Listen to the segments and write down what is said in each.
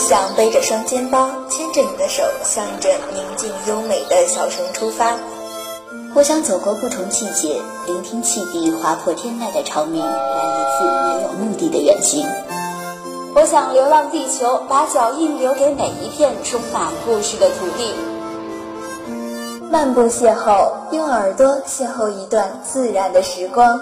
想背着双肩包，牵着你的手，向着宁静优美的小城出发。我想走过不同季节，聆听汽笛划破天籁的长鸣，来一次没有目的的远行。我想流浪地球，把脚印留给每一片充满故事的土地。漫步邂逅，用耳朵邂逅一段自然的时光。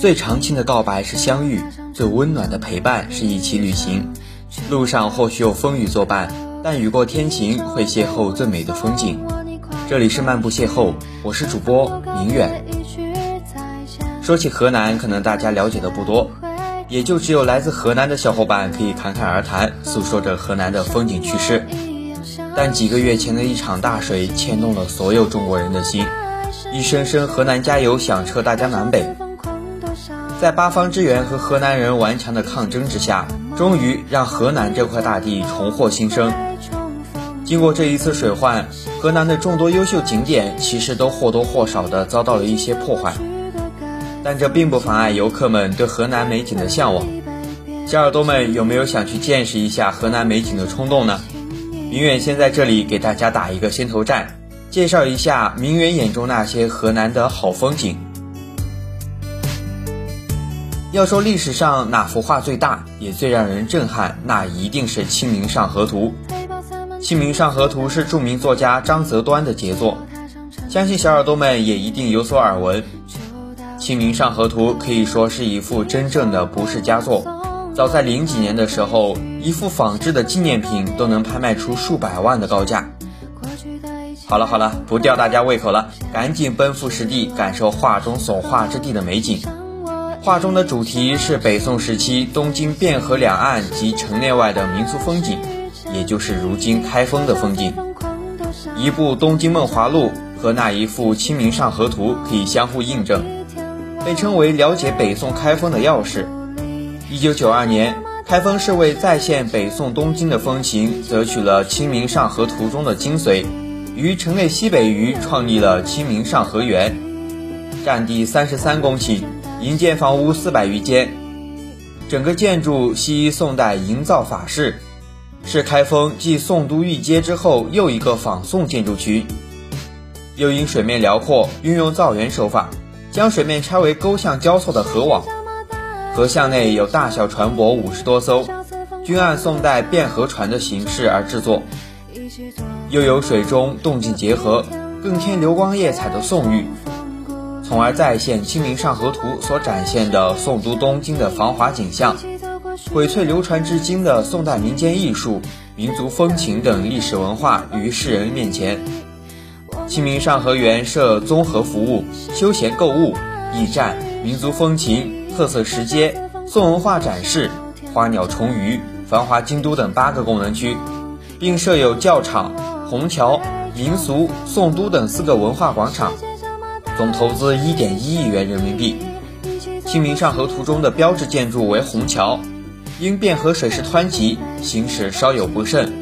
最长情的告白是相遇，最温暖的陪伴是一起旅行。路上或许有风雨作伴，但雨过天晴会邂逅最美的风景。这里是漫步邂逅，我是主播明远。说起河南，可能大家了解的不多，也就只有来自河南的小伙伴可以侃侃而谈，诉说着河南的风景趣事。但几个月前的一场大水牵动了所有中国人的心，一声声“河南加油”响彻大江南北。在八方支援和河南人顽强的抗争之下，终于让河南这块大地重获新生。经过这一次水患，河南的众多优秀景点其实都或多或少的遭到了一些破坏，但这并不妨碍游客们对河南美景的向往。小耳朵们有没有想去见识一下河南美景的冲动呢？明远先在这里给大家打一个先头战，介绍一下明远眼中那些河南的好风景。要说历史上哪幅画最大，也最让人震撼，那一定是《清明上河图》。《清明上河图》是著名作家张择端的杰作，相信小耳朵们也一定有所耳闻。《清明上河图》可以说是一幅真正的不世佳作，早在零几年的时候，一幅仿制的纪念品都能拍卖出数百万的高价。好了好了，不吊大家胃口了，赶紧奔赴实地，感受画中所画之地的美景。画中的主题是北宋时期东京汴河两岸及城内外的民俗风景，也就是如今开封的风景。一部《东京梦华录》和那一幅《清明上河图》可以相互印证，被称为了解北宋开封的钥匙。一九九二年，开封市为再现北宋东京的风情，择取了《清明上河图》中的精髓，于城内西北隅创立了清明上河园，占地三十三公顷。营建房屋四百余间，整个建筑系宋代营造法式，是开封继宋都御街之后又一个仿宋建筑区。又因水面辽阔，运用造园手法，将水面拆为沟巷交错的河网，河巷内有大小船舶五十多艘，均按宋代汴河船的形式而制作，又有水中动静结合，更添流光溢彩的宋玉。从而再现《清明上河图》所展现的宋都东京的繁华景象，荟萃流传至今的宋代民间艺术、民族风情等历史文化于世人面前。清明上河园设综合服务、休闲购物、驿站、民族风情、特色石阶、宋文化展示、花鸟虫鱼、繁华京都等八个功能区，并设有教场、虹桥、民俗、宋都等四个文化广场。总投资一点一亿元人民币。《清明上河图》中的标志建筑为虹桥，因汴河水势湍急，行驶稍有不慎，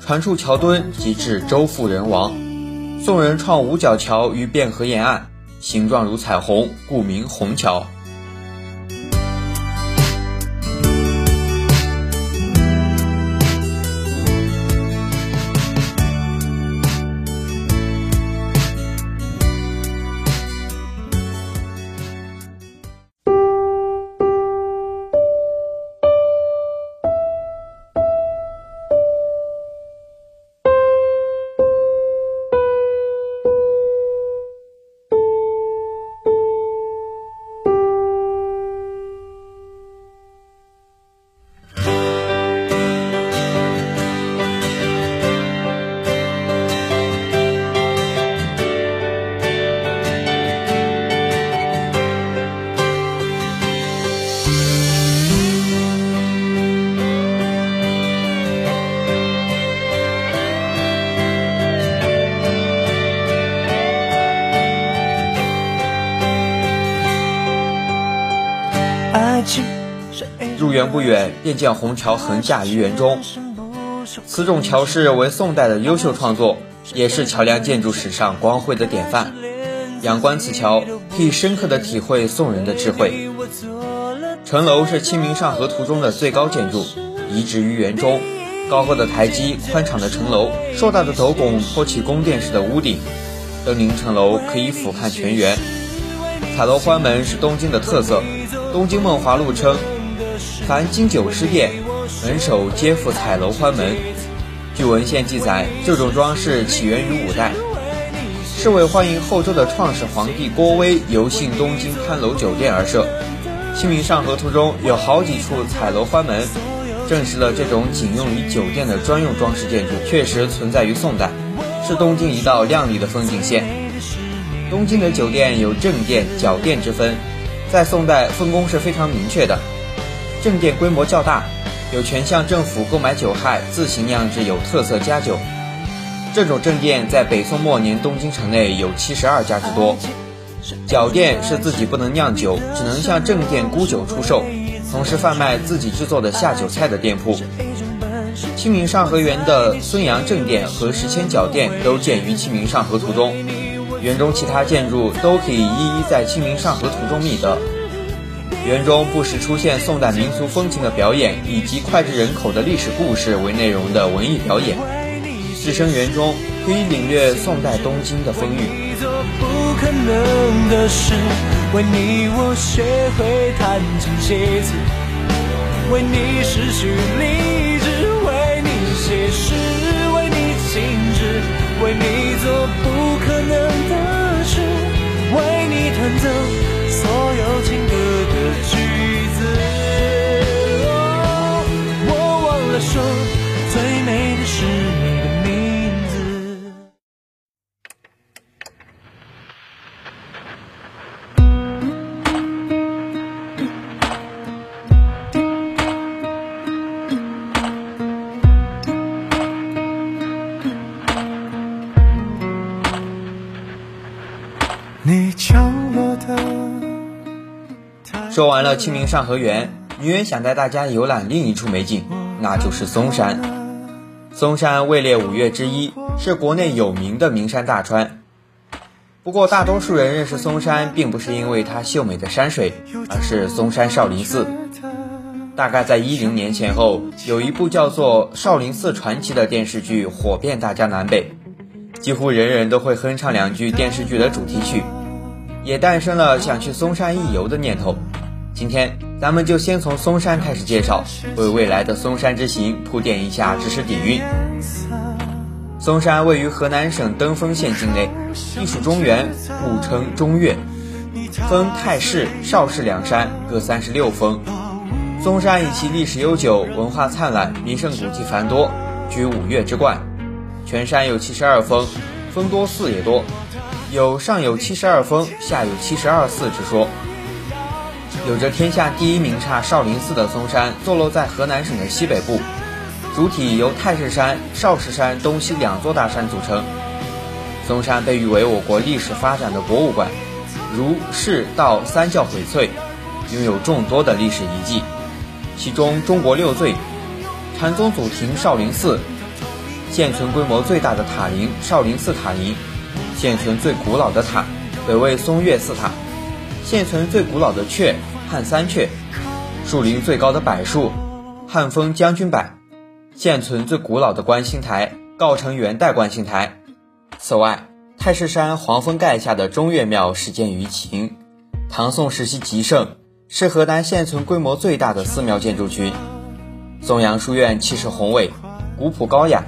船处桥墩即致舟覆人亡。宋人创五角桥于汴河沿岸，形状如彩虹，故名虹桥。入园不远，便见虹桥横架于园中。此种桥式为宋代的优秀创作，也是桥梁建筑史上光辉的典范。仰观此桥，可以深刻的体会宋人的智慧。城楼是《清明上河图》中的最高建筑，移植于园中。高高的台基，宽敞的城楼，硕大的斗拱托起宫殿式的屋顶，登临城楼可以俯瞰全园。彩楼欢门是东京的特色，东京梦华录称，凡经久失殿，门首皆附彩楼欢门。据文献记载，这种装饰起源于五代，是为欢迎后周的创始皇帝郭威游幸东京潘楼酒店而设。《清明上河图》中有好几处彩楼欢门。证实了这种仅用于酒店的专用装饰建筑确实存在于宋代，是东京一道亮丽的风景线。东京的酒店有正殿、角殿之分，在宋代分工是非常明确的。正殿规模较大，有权向政府购买酒害，自行酿制有特色佳酒。这种正殿在北宋末年东京城内有七十二家之多。角殿是自己不能酿酒，只能向正殿沽酒出售。同时贩卖自己制作的下酒菜的店铺。清明上河园的孙杨正殿和石千角殿都建于清明上河图中，园中其他建筑都可以一一在清明上河图中觅得。园中不时出现宋代民俗风情的表演，以及脍炙人口的历史故事为内容的文艺表演。置身园中，可以领略宋代东京的风韵。为你我学会弹琴写字，为你失去理智，为你写诗，为你做不可能的事，为你弹奏所有情歌的句子。我忘了说，最美说完了清明上河园，女人想带大家游览另一处美景，那就是嵩山。嵩山位列五岳之一，是国内有名的名山大川。不过，大多数人认识嵩山，并不是因为它秀美的山水，而是嵩山少林寺。大概在一零年前后，有一部叫做《少林寺传奇》的电视剧火遍大江南北，几乎人人都会哼唱两句电视剧的主题曲，也诞生了想去嵩山一游的念头。今天咱们就先从嵩山开始介绍，为未来的嵩山之行铺垫一下知识底蕴。嵩山位于河南省登封县境内，地处中原，故称中岳，分太室、少室两山，各三十六峰。嵩山以其历史悠久、文化灿烂、名胜古迹繁多，居五岳之冠。全山有七十二峰，峰多寺也多，有上有七十二峰，下有七十二寺之说。有着天下第一名刹少林寺的嵩山，坐落在河南省的西北部，主体由太室山、少室山东西两座大山组成。嵩山被誉为我国历史发展的博物馆，儒、释、道三教荟萃，拥有众多的历史遗迹。其中，中国六最，禅宗祖庭少林寺，现存规模最大的塔林少林寺塔林，现存最古老的塔北魏嵩岳寺塔，现存最古老的阙。汉三阙，树林最高的柏树，汉风将军柏，现存最古老的观星台，告成元代观星台。此外，太师山黄风盖下的中岳庙始建于秦，唐宋时期极盛，是河南现存规模最大的寺庙建筑群。松阳书院气势宏伟，古朴高雅。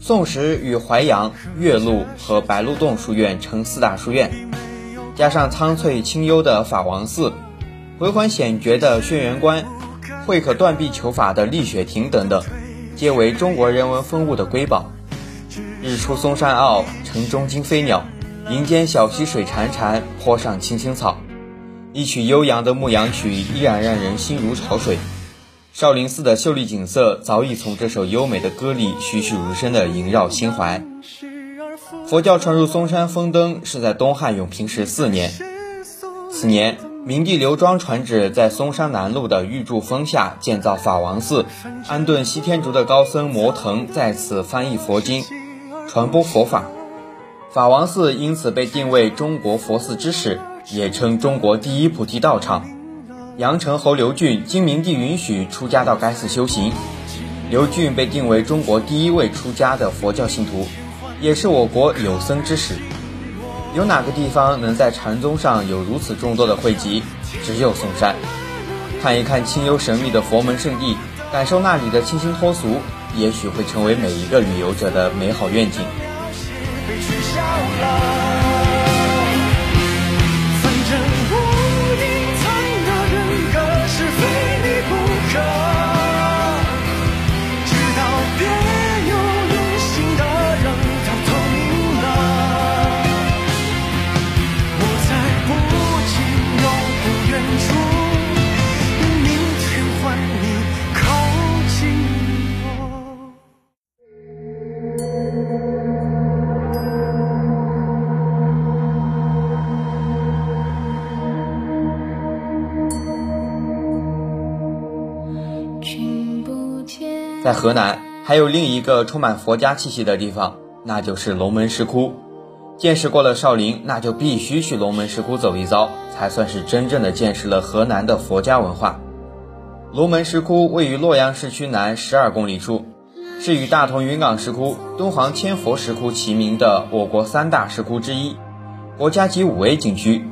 宋时与淮阳、岳麓和白鹿洞书院成四大书院，加上苍翠清幽的法王寺。回环险绝的轩辕关，会可断臂求法的立雪亭等等，皆为中国人文风物的瑰宝。日出嵩山坳，城中惊飞鸟，林间小溪水潺潺，坡上青青草。一曲悠扬的牧羊曲，依然让人心如潮水。少林寺的秀丽景色，早已从这首优美的歌里栩栩如生地萦绕心怀。佛教传入嵩山封灯是在东汉永平十四年，此年。明帝刘庄传旨，在嵩山南麓的玉柱峰下建造法王寺，安顿西天竺的高僧摩腾在此翻译佛经，传播佛法。法王寺因此被定为中国佛寺之始，也称中国第一菩提道场。阳城侯刘俊经明帝允许出家到该寺修行，刘俊被定为中国第一位出家的佛教信徒，也是我国有僧之始。有哪个地方能在禅宗上有如此众多的汇集？只有嵩山。看一看清幽神秘的佛门圣地，感受那里的清新脱俗，也许会成为每一个旅游者的美好愿景。在河南还有另一个充满佛家气息的地方，那就是龙门石窟。见识过了少林，那就必须去龙门石窟走一遭，才算是真正的见识了河南的佛家文化。龙门石窟位于洛阳市区南十二公里处，是与大同云冈石窟、敦煌千佛石窟齐名的我国三大石窟之一，国家级五 A 景区。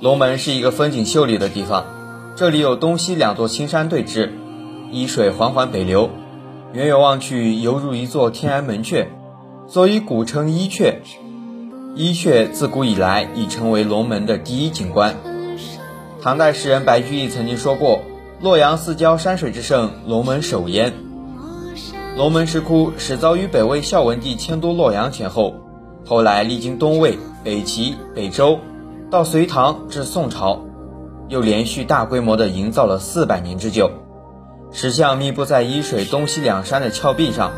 龙门是一个风景秀丽的地方，这里有东西两座青山对峙。沂水缓缓北流，远远望去犹如一座天然门阙，所以古称伊阙。伊阙自古以来已成为龙门的第一景观。唐代诗人白居易曾经说过：“洛阳四郊山水之胜，龙门首焉。”龙门石窟始造于北魏孝文帝迁都洛阳前后，后来历经东魏、北齐、北周，到隋唐至宋朝，又连续大规模的营造了四百年之久。石像密布在沂水东西两山的峭壁上，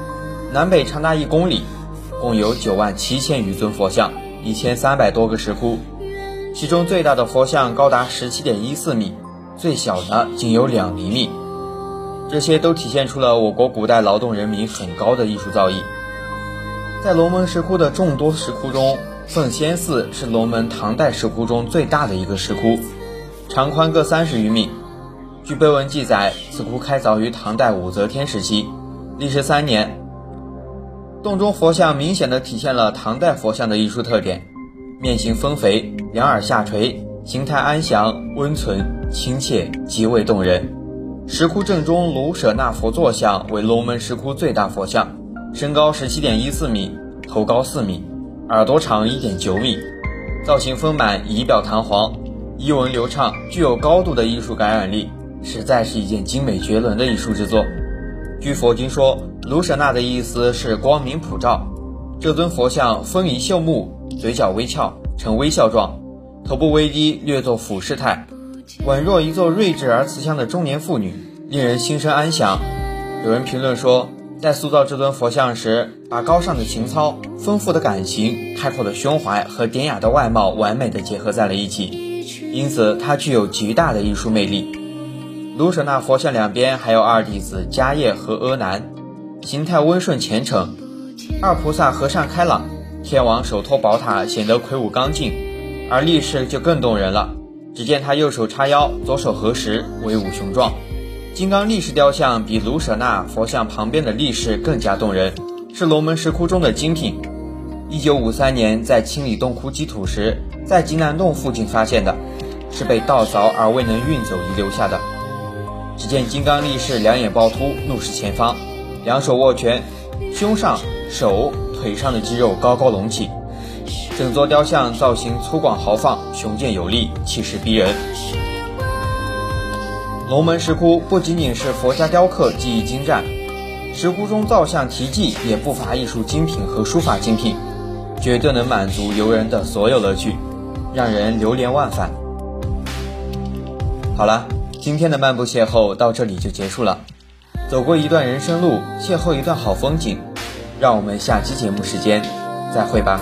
南北长达一公里，共有九万七千余尊佛像，一千三百多个石窟。其中最大的佛像高达十七点一四米，最小的仅有两厘米。这些都体现出了我国古代劳动人民很高的艺术造诣。在龙门石窟的众多石窟中，奉先寺是龙门唐代石窟中最大的一个石窟，长宽各三十余米。据碑文记载，此窟开凿于唐代武则天时期，历时三年。洞中佛像明显的体现了唐代佛像的艺术特点，面型丰肥，两耳下垂，形态安详、温存、亲切，极为动人。石窟正中卢舍那佛坐像为龙门石窟最大佛像，身高十七点一四米，头高四米，耳朵长一点九米，造型丰满，仪表堂皇，衣纹流畅，具有高度的艺术感染力。实在是一件精美绝伦的艺术之作。据佛经说，卢舍那的意思是光明普照。这尊佛像丰仪秀目，嘴角微翘，呈微笑状，头部微低，略作俯视态，宛若一座睿智而慈祥的中年妇女，令人心生安详。有人评论说，在塑造这尊佛像时，把高尚的情操、丰富的感情、开阔的胸怀和典雅的外貌完美的结合在了一起，因此它具有极大的艺术魅力。卢舍那佛像两边还有二弟子迦叶和阿难，形态温顺虔诚；二菩萨和善开朗，天王手托宝塔，显得魁梧刚劲；而力士就更动人了，只见他右手叉腰，左手合十，威武雄壮。金刚力士雕像比卢舍那佛像旁边的力士更加动人，是龙门石窟中的精品。一九五三年在清理洞窟基土时，在吉南洞附近发现的，是被盗凿而未能运走遗留下的。只见金刚力士两眼暴突，怒视前方，两手握拳，胸上、手、腿上的肌肉高高隆起，整座雕像造型粗犷豪放，雄健有力，气势逼人。龙门石窟不仅仅是佛家雕刻技艺精湛，石窟中造像题记也不乏艺术精品和书法精品，绝对能满足游人的所有乐趣，让人流连忘返。好了。今天的漫步邂逅到这里就结束了，走过一段人生路，邂逅一段好风景，让我们下期节目时间再会吧。